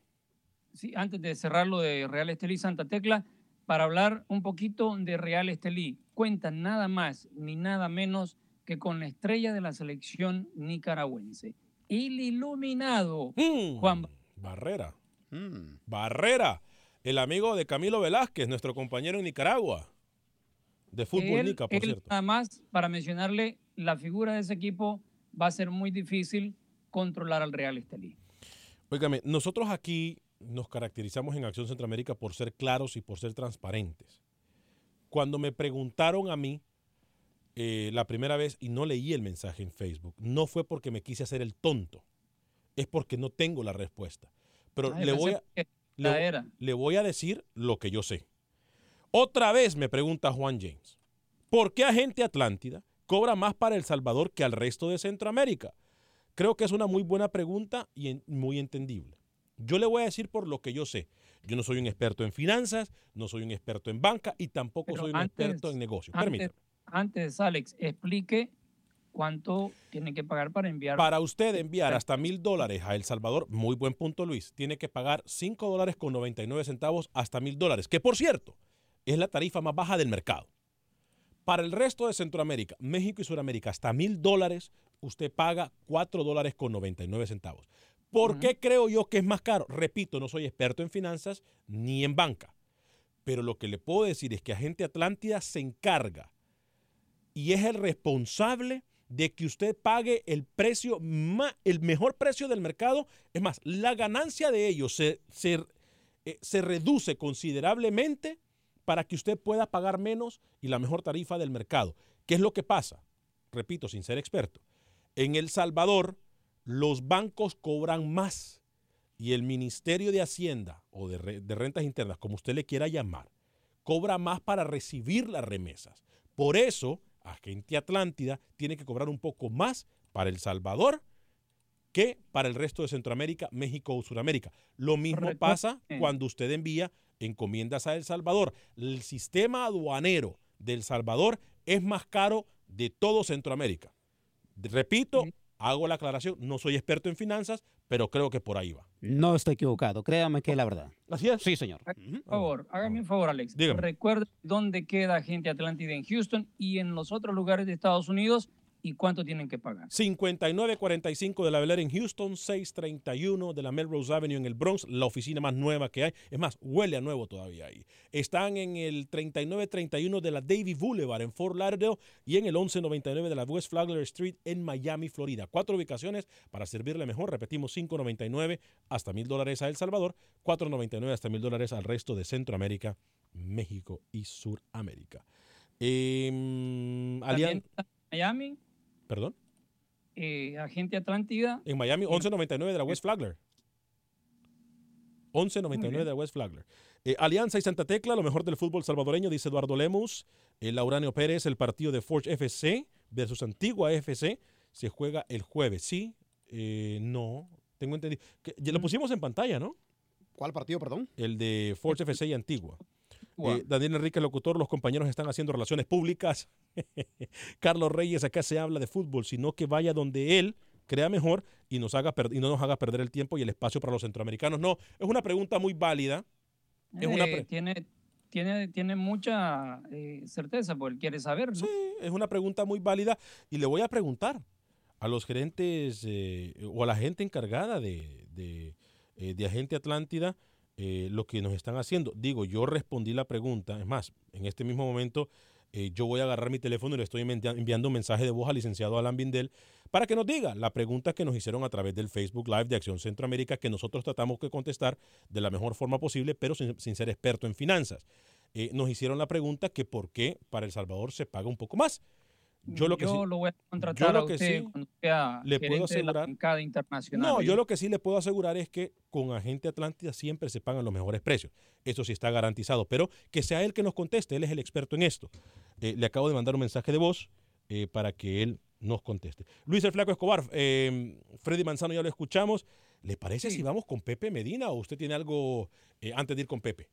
Sí, antes de cerrar lo de Real Estelí Santa Tecla, para hablar un poquito de Real Estelí. Cuentan nada más ni nada menos que con la estrella de la selección nicaragüense. El iluminado Juan Barrera. Barrera. El amigo de Camilo Velázquez, nuestro compañero en Nicaragua. De fútbol él, Nica, por él cierto. Nada más, para mencionarle, la figura de ese equipo va a ser muy difícil controlar al Real Estelí. Óigame, nosotros aquí nos caracterizamos en Acción Centroamérica por ser claros y por ser transparentes. Cuando me preguntaron a mí eh, la primera vez y no leí el mensaje en Facebook, no fue porque me quise hacer el tonto, es porque no tengo la respuesta. Pero Ay, le, voy a, le, voy a decir lo que yo sé. Otra vez me pregunta Juan James, ¿por qué Agente Atlántida cobra más para El Salvador que al resto de Centroamérica? Creo que es una muy buena pregunta y en- muy entendible. Yo le voy a decir por lo que yo sé. Yo no soy un experto en finanzas, no soy un experto en banca y tampoco Pero soy un antes- experto en negocios. Permítame. Antes, Alex, explique cuánto tiene que pagar para enviar. Para usted enviar hasta mil dólares a El Salvador, muy buen punto Luis, tiene que pagar 5 dólares con 99 centavos hasta mil dólares, que por cierto es la tarifa más baja del mercado. Para el resto de Centroamérica, México y Sudamérica, hasta mil dólares, usted paga 4 dólares con 99 centavos. ¿Por qué creo yo que es más caro? Repito, no soy experto en finanzas ni en banca, pero lo que le puedo decir es que Agente Atlántida se encarga y es el responsable de que usted pague el precio, el mejor precio del mercado. Es más, la ganancia de ellos se, se, eh, se reduce considerablemente para que usted pueda pagar menos y la mejor tarifa del mercado. ¿Qué es lo que pasa? Repito, sin ser experto. En El Salvador, los bancos cobran más y el Ministerio de Hacienda o de, Rentas Internas, como usted le quiera llamar, cobra más para recibir las remesas. Por eso, Agente Atlántida tiene que cobrar un poco más para El Salvador que para el resto de Centroamérica, México o Sudamérica. Lo mismo pasa cuando usted envía encomiendas a El Salvador. El sistema aduanero de El Salvador es más caro de todo Centroamérica. Repito, hago la aclaración, no soy experto en finanzas, pero creo que por ahí va. No estoy equivocado, créame que es la verdad. Así es. Sí, señor. Por favor, hágame un favor, Alex. Recuerde dónde queda gente Atlántida en Houston y en los otros lugares de Estados Unidos ¿Y cuánto tienen que pagar? 5945 de la Bel en Houston, 631 de la Melrose Avenue en el Bronx, la oficina más nueva que hay. Es más, huele a nuevo todavía ahí. Están en el 3931 de la Davy Boulevard en Fort Lauderdale y en el 1199 de la West Flagler Street en Miami, Florida. Cuatro ubicaciones para servirle mejor. Repetimos, 599 hasta mil dólares a El Salvador, 499 hasta mil dólares al resto de Centroamérica, México y Suramérica. Eh, Miami. ¿Perdón? Eh, agente Atlántida. En Miami, 1199 de la West Flagler. 1199 de la West Flagler. Eh, Alianza y Santa Tecla, lo mejor del fútbol salvadoreño, dice Eduardo Lemus. El Lauranio Pérez, el partido de Forge FC versus Antigua FC, se juega el jueves. ¿Sí? Eh, no, tengo entendido. Que, lo mm. pusimos en pantalla, ¿no? ¿Cuál partido, perdón? El de Forge FC y Antigua. Eh, Daniel Enrique, locutor, los compañeros están haciendo relaciones públicas. Carlos Reyes, acá se habla de fútbol, sino que vaya donde él crea mejor y, nos haga y no nos haga perder el tiempo y el espacio para los centroamericanos. No, es una pregunta muy válida. Eh, tiene, tiene, tiene mucha eh, certeza porque él quiere saber. Sí, es una pregunta muy válida y le voy a preguntar a los gerentes o a la gente encargada de, de, de Agente Atlántida eh, lo que nos están haciendo. Digo, yo respondí la pregunta, es más, en este mismo momento eh, yo voy a agarrar mi teléfono y le estoy enviando un mensaje de voz al licenciado Alan Bindel para que nos diga la pregunta que nos hicieron a través del Facebook Live de Acción Centroamérica, que nosotros tratamos de contestar de la mejor forma posible, pero sin, ser experto en finanzas. Eh, nos hicieron la pregunta que por qué para El Salvador se paga un poco más. Yo lo que sí, lo voy a contratar a usted cuando sea le puedo asegurar, de internacional. No, yo lo que sí le puedo asegurar es que con Agente Atlántida siempre se pagan los mejores precios. Eso sí está garantizado, pero que sea él que nos conteste, él es el experto en esto. Eh, le acabo de mandar un mensaje de voz eh, para que él nos conteste. Luis el Flaco Escobar, eh, Freddy Manzano ya lo escuchamos. ¿Le parece si vamos con Pepe Medina o usted tiene algo antes de ir con Pepe?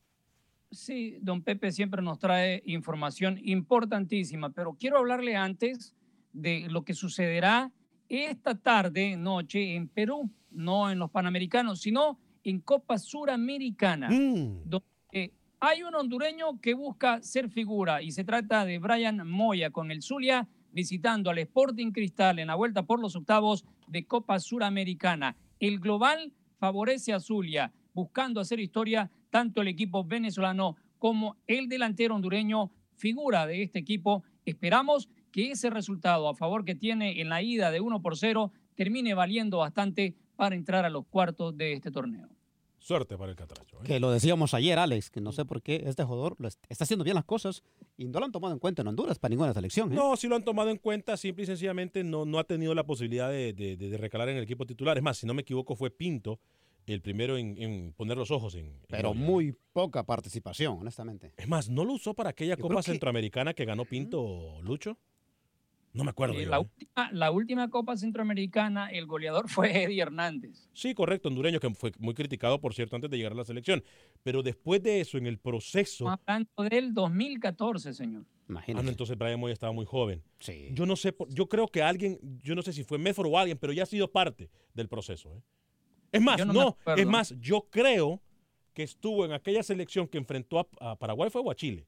Sí, don Pepe siempre nos trae información importantísima, pero quiero hablarle antes de lo que sucederá esta tarde, noche, en Perú, no en los Panamericanos, sino en Copa Suramericana, mm. donde hay un hondureño que busca ser figura y se trata de Brian Moya con el Zulia visitando al Sporting Cristal en la vuelta por los octavos de Copa Suramericana. El global favorece a Zulia, buscando hacer historia tanto el equipo venezolano como el delantero hondureño, figura de este equipo. Esperamos que ese resultado a favor que tiene en la ida de 1 por 0 termine valiendo bastante para entrar a los cuartos de este torneo. Suerte para el Catracho. ¿eh? Que lo decíamos ayer, Alex, que no sé por qué este jugador está haciendo bien las cosas y no lo han tomado en cuenta en Honduras para ninguna selección. ¿eh? No, sí lo han tomado en cuenta, simple y sencillamente no, no ha tenido la posibilidad de, de recalar en el equipo titular. Es más, si no me equivoco, fue Pinto el primero en, poner los ojos en... Pero muy poca participación, honestamente. Es más, ¿no lo usó para aquella Copa Centroamericana que ganó Pinto Lucho? No me acuerdo. la, ¿eh? última, la última Copa Centroamericana, el goleador fue Eddie Hernández. Sí, correcto, hondureño, que fue muy criticado, por cierto, antes de llegar a la selección. Pero después de eso, en el proceso... Hablando del 2014, señor. Ah, no, entonces Brian Moya estaba muy joven. Yo no sé, yo creo que alguien, yo no sé si fue Medford o alguien, pero ya ha sido parte del proceso. ¿eh? Es más, Yo no, no es más, yo creo que estuvo en aquella selección que enfrentó a, a Paraguay fue o a Chile,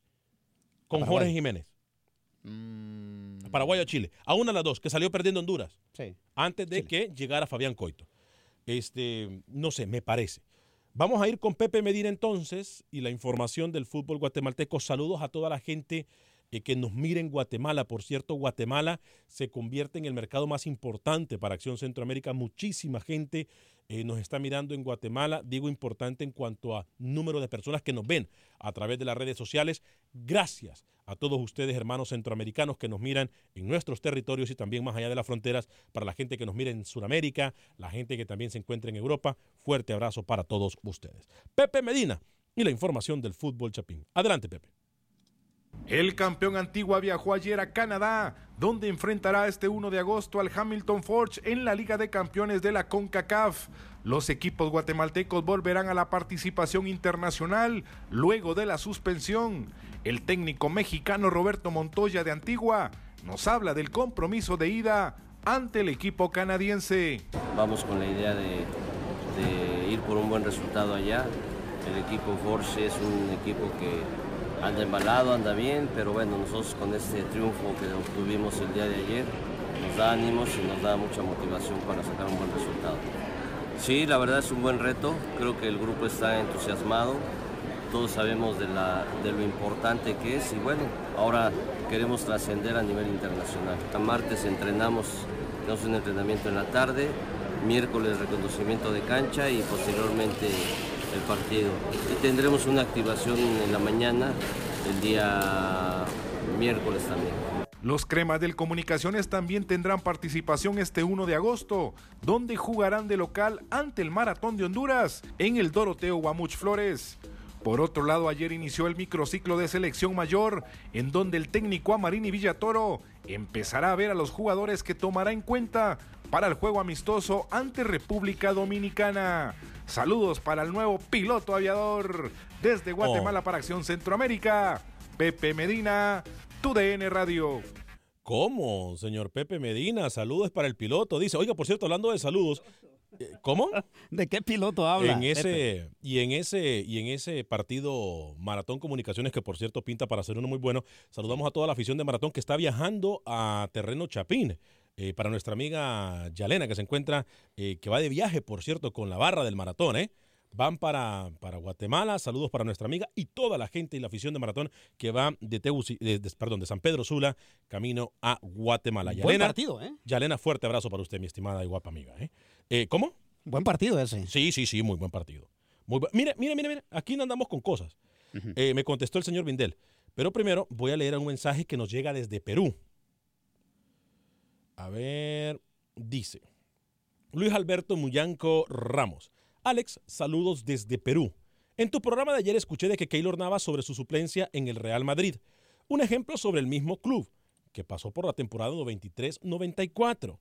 con. Jorge Jiménez. A Paraguay o a Chile. A una de las dos, que salió perdiendo Honduras. Sí. Antes de que llegara Fabián Coito. Este, no sé, me parece. Vamos a ir con Pepe Medina entonces y la información del fútbol guatemalteco. Saludos a toda la gente eh, que nos mire en Guatemala. Por cierto, Guatemala se convierte en el mercado más importante para Acción Centroamérica. Muchísima gente eh, nos está mirando en Guatemala. Digo importante en cuanto a número de personas que nos ven a través de las redes sociales. Gracias a todos ustedes, hermanos centroamericanos, que nos miran en nuestros territorios y también más allá de las fronteras. Para la gente que nos mira en Sudamérica, la gente que también se encuentra en Europa. Fuerte abrazo para todos ustedes. Pepe Medina y la información del fútbol chapín. Adelante, Pepe. El campeón Antigua viajó ayer a Canadá, donde enfrentará este 1 de agosto al Hamilton Forge en la Liga de Campeones de la CONCACAF. Los equipos guatemaltecos volverán a la participación internacional luego de la suspensión. El técnico mexicano Roberto Montoya de Antigua nos habla del compromiso de ida ante el equipo canadiense. Vamos con la idea de, ir por un buen resultado allá. El equipo Force es un equipo que anda embalado, anda bien, pero bueno, nosotros con este triunfo que obtuvimos el día de ayer nos da ánimos y nos da mucha motivación para sacar un buen resultado. Sí, la verdad es un buen reto, creo que el grupo está entusiasmado, todos sabemos de, la, de lo importante que es y bueno, ahora queremos trascender a nivel internacional. A martes entrenamos, tenemos un entrenamiento en la tarde, miércoles reconocimiento de cancha y posteriormente el partido. Y tendremos una activación en la mañana, el día miércoles también. Los cremas del Comunicaciones también tendrán participación este 1 de agosto, donde jugarán de local ante el Maratón de Honduras en el Doroteo Guamuch Flores. Por otro lado, ayer inició el microciclo de selección mayor, en donde el técnico Amarini Villatoro empezará a ver a los jugadores que tomará en cuenta para el juego amistoso ante República Dominicana. Saludos para el nuevo piloto aviador desde Guatemala para Acción Centroamérica, Pepe Medina, TUDN Radio. ¿Cómo, señor Pepe Medina? Saludos para el piloto. Dice, oiga, por cierto, hablando de saludos, eh, ¿cómo? ¿De qué piloto habla? En ese, y, en ese, y en ese partido Maratón Comunicaciones, que por cierto pinta para ser uno muy bueno, saludamos a toda la afición de Maratón que está viajando a terreno Chapín. Eh, para nuestra amiga Yalena, que se encuentra, eh, que va de viaje, por cierto, con la barra del maratón, ¿eh? Van para, para Guatemala, saludos para nuestra amiga y toda la gente y la afición de maratón que va de, Teguci- de- de- perdón, de San Pedro Sula, camino a Guatemala. Buen partido, ¿eh? Yalena, fuerte abrazo para usted, mi estimada y guapa amiga. ¿eh? Eh, ¿Cómo? Buen partido ese. Sí, sí, sí, muy buen partido. Muy bu- mire, mire, mire, mire, aquí no andamos con cosas. Me contestó el señor Vindel. Pero primero voy a leer un mensaje que nos llega desde Perú. A ver, dice Luis Alberto Muyanco Ramos. Alex, saludos desde Perú. En tu programa de ayer escuché de que Keylor Navas sobre su suplencia en el Real Madrid. Un ejemplo sobre el mismo club, que pasó por la temporada 93-94.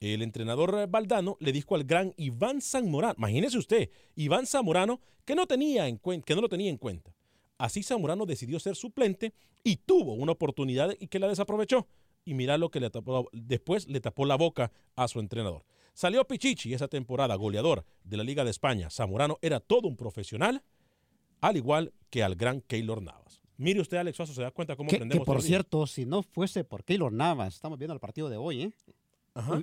El entrenador Valdano le dijo al gran Iván Zamorano, imagínese usted, Iván Zamorano, que no, tenía que no lo tenía en cuenta. Así Zamorano decidió ser suplente y tuvo una oportunidad y que la desaprovechó. Y mira lo que le tapó, después le tapó la boca a su entrenador. Salió Pichichi esa temporada, goleador de la Liga de España. Zamorano era todo un profesional, al igual que al gran Keylor Navas. Mire usted, Alex Suazo, se da cuenta cómo Que, que aprendemos. por los días? cierto, si no fuese por Keylor Navas, estamos viendo el partido de hoy, ¿eh?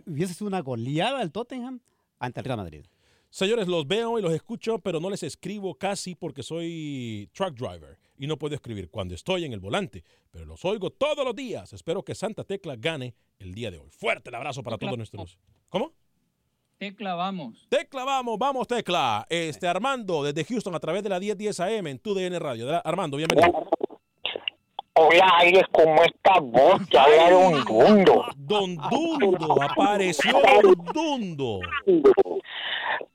Hubiese sido una goleada del Tottenham ante el Real Madrid. Señores, los veo y los escucho, pero no les escribo casi porque soy truck driver y no puedo escribir cuando estoy en el volante, pero los oigo todos los días. Espero que Santa Tecla gane el día de hoy. Fuerte el abrazo para Tecla, todos nuestros. ¿Cómo? Tecla, vamos. Tecla, vamos, vamos, Tecla. Este Armando desde Houston a través de la 1010 AM en tu DN Radio. Armando, bienvenido. Hola, Alex, ¿cómo estás vos? Te habla Don Dundo. Don Dundo, apareció Don Dundo.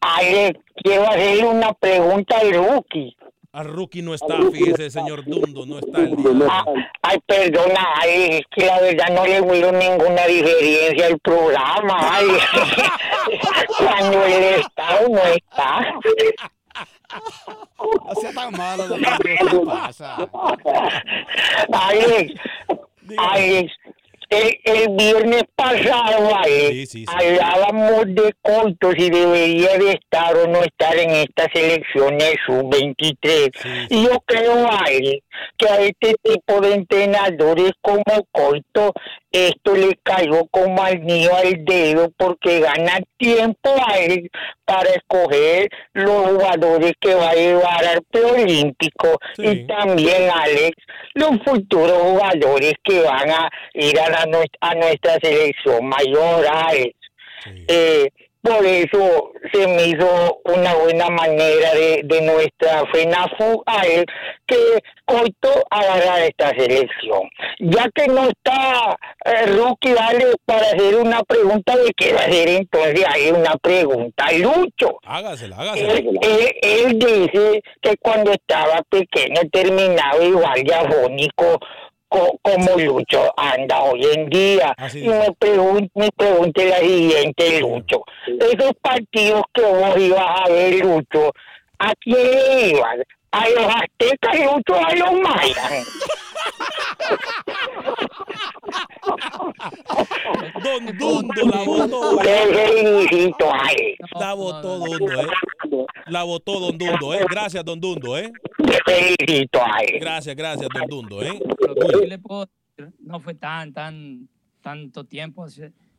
Alex, quiero hacerle una pregunta al rookie. Al rookie no está, fíjese, señor Dundo, no está el día. Ah, ay, perdona, Alex, es que la verdad no le miro ninguna diferencia al programa, Alex. Cuando él está o no está. No sea tan malo, ¿qué pasa? Alex, Alex, el, el viernes pasado, Alex, hablábamos de Coito si debería de estar o no estar en estas elecciones sub-23. Y yo creo, Alex, que a este tipo de entrenadores como Coito, esto le cayó como al niño al dedo porque gana tiempo, Alex, para escoger los jugadores que va a llevar al preolímpico. Y también, Alex, los futuros jugadores que van a ir a, la a nuestra selección mayor, Alex. Eh, por eso se me hizo una buena manera de, de nuestra FENAFU Alex, que Coito agarrar esta selección. Ya que no está eh, Rookie, Alex, para hacer una pregunta, le quiero hacer entonces ahí una pregunta. Lucho, Hágasela, él, hágasela. él- él dice que cuando estaba pequeño terminaba igual de afónico co- como Lucho anda hoy en día. y me pregunto, me pregunte la siguiente, Lucho. Esos partidos que vos ibas a ver, Lucho, ¿a quién le iban? ¿A los aztecas, Lucho, o a los mayas? Don Dundo la votó. Ale. La votó Dundo, ¿eh? La votó Don Dundo, ¿eh? Gracias, Don Dundo, ¿eh? Te felicito, Ale. Gracias, gracias, Don Dundo, ¿eh? Lo que sí le puedo decir, no fue tan, tan, tanto tiempo.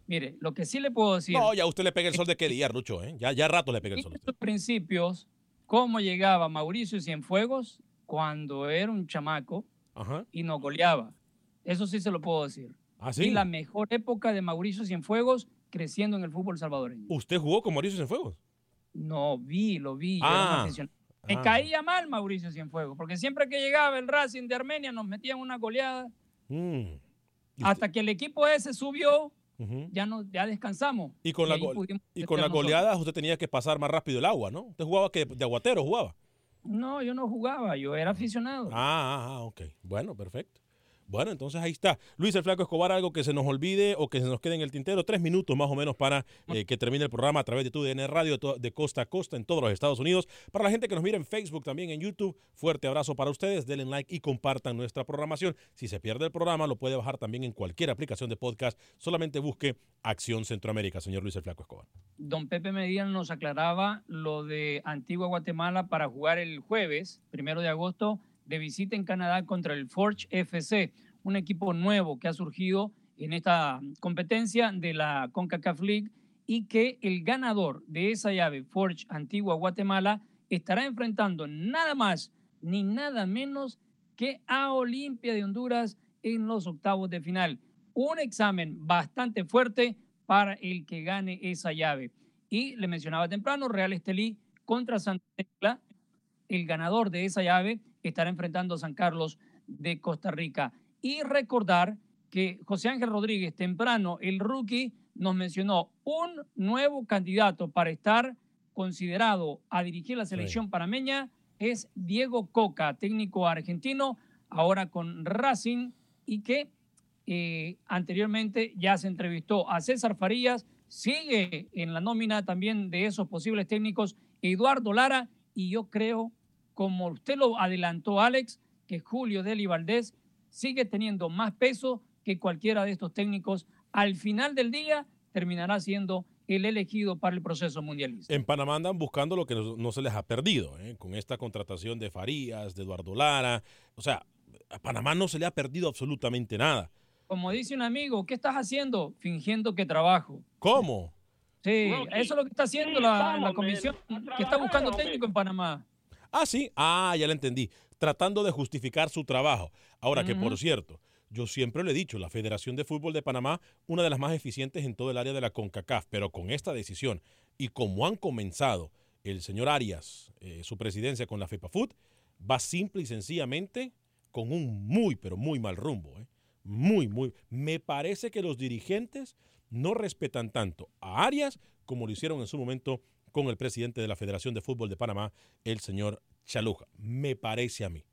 Mire, lo que sí le puedo decir. No, ya usted le pega el sol de qué día, Rucho, ¿eh? Ya, ya rato le pega el sol. En sus principios, cómo llegaba Mauricio Cienfuegos cuando era un chamaco Ajá. y nos goleaba. Eso sí se lo puedo decir. ¿Ah, sí? Y la mejor época de Mauricio Cienfuegos creciendo en el fútbol salvadoreño. ¿Usted jugó con Mauricio Cienfuegos? No, vi, lo vi. yo era un Ah. Me ah. caía mal Mauricio Cienfuegos, porque siempre que llegaba el Racing de Armenia nos metían una goleada. Mm. Hasta que el equipo ese subió, ya, no, ya descansamos. Y con, la, pudimos y con las goleadas usted tenía que pasar más rápido el agua, ¿no? Usted jugaba que de aguatero jugaba. No, yo no jugaba, yo era aficionado. Ah, ah, ah, ok. Bueno, perfecto. Bueno, entonces ahí está. Luis el Flaco Escobar, algo que se nos olvide o que se nos quede en el tintero. Tres minutos más o menos para eh, que termine el programa a través de tu DN Radio de costa a costa en todos los Estados Unidos. Para la gente que nos mira en Facebook, también en YouTube, fuerte abrazo para ustedes. Denle like y compartan nuestra programación. Si se pierde el programa, lo puede bajar también en cualquier aplicación de podcast. Solamente busque Acción Centroamérica, señor Luis el Flaco Escobar. Don Pepe Medina nos aclaraba lo de Antigua Guatemala para jugar el jueves, primero de agosto, de visita en Canadá contra el Forge FC, un equipo nuevo que ha surgido en esta competencia de la CONCACAF League y que el ganador de esa llave, Forge Antigua Guatemala, estará enfrentando nada más ni nada menos que a Olimpia de Honduras en los octavos de final. Un examen bastante fuerte para el que gane esa llave. Y le mencionaba temprano, Real Estelí contra Santa. El ganador de esa llave estará enfrentando a San Carlos de Costa Rica. Y recordar que José Ángel Rodríguez, temprano, el rookie, nos mencionó un nuevo candidato para estar considerado a dirigir la selección panameña es Diego Coca, técnico argentino, ahora con Racing, y que eh, anteriormente ya se entrevistó a César Farías, sigue en la nómina también de esos posibles técnicos Eduardo Lara, y yo creo, como usted lo adelantó Alex, que Julio Deli Valdés sigue teniendo más peso que cualquiera de estos técnicos. Al final del día terminará siendo el elegido para el proceso mundialista. En Panamá andan buscando lo que no, no se les ha perdido, ¿eh? con esta contratación de Farías, de Eduardo Lara. O sea, a Panamá no se le ha perdido absolutamente nada. Como dice un amigo, ¿qué estás haciendo? Fingiendo que trabajo. ¿Cómo? Sí, eso es lo que está haciendo la, la comisión que está buscando técnico en Panamá. Ah, sí. Ah, ya lo entendí. Tratando de justificar su trabajo. Ahora que, por cierto, yo siempre le he dicho, la Federación de Fútbol de Panamá, una de las más eficientes en todo el área de la CONCACAF, pero con esta decisión y como han comenzado el señor Arias, eh, su presidencia con la FEPAFUT, va simple y sencillamente con un muy, pero muy mal rumbo. ¿eh? Muy, muy. Me parece que los dirigentes no respetan tanto a Arias como lo hicieron en su momento con el presidente de la Federación de Fútbol de Panamá, el señor Chaluja. Me parece a mí.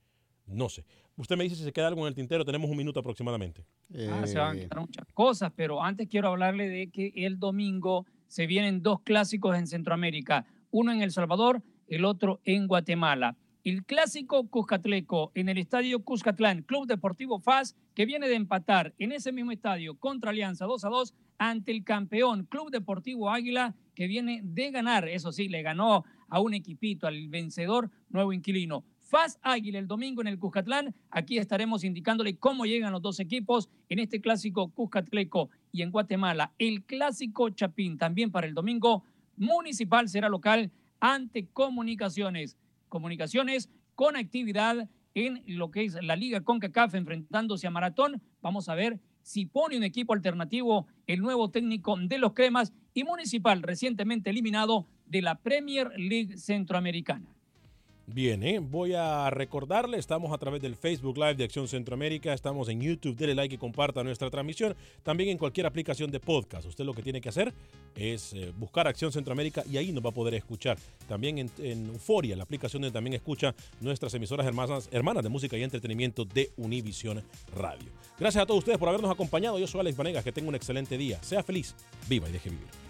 No sé. Usted me dice si se queda algo en el tintero. Tenemos un minuto aproximadamente. Ah, se van a quitar muchas cosas, pero antes quiero hablarle de que el domingo se vienen dos clásicos en Centroamérica, uno en El Salvador, el otro en Guatemala. El clásico Cuscatleco en el estadio Cuscatlán, Club Deportivo FAS, que viene de empatar en ese mismo estadio contra Alianza 2 a 2 ante el campeón Club Deportivo Águila, que viene de ganar, eso sí, le ganó a un equipito, al vencedor nuevo inquilino. FAS Águila el domingo en el Cuscatlán. Aquí estaremos indicándole cómo llegan los dos equipos en este clásico Cuscatleco y en Guatemala. El clásico Chapín también para el domingo. Municipal será local ante Comunicaciones. Comunicaciones con actividad en lo que es la Liga CONCACAF enfrentándose a Maratón. Vamos a ver si pone un equipo alternativo el nuevo técnico de los Cremas y Municipal recientemente eliminado de la Premier League Centroamericana. Bien, ¿eh? voy a recordarle, estamos a través del Facebook Live de Acción Centroamérica, estamos en YouTube, dele like y comparta nuestra transmisión, también en cualquier aplicación de podcast. Usted lo que tiene que hacer es eh, buscar Acción Centroamérica y ahí nos va a poder escuchar. También en, Euforia, la aplicación donde también escucha nuestras emisoras hermanas, hermanas de música y entretenimiento de Univisión Radio. Gracias a todos ustedes por habernos acompañado. Yo soy Alex Vanegas, que tenga un excelente día. Sea feliz, viva y deje vivir.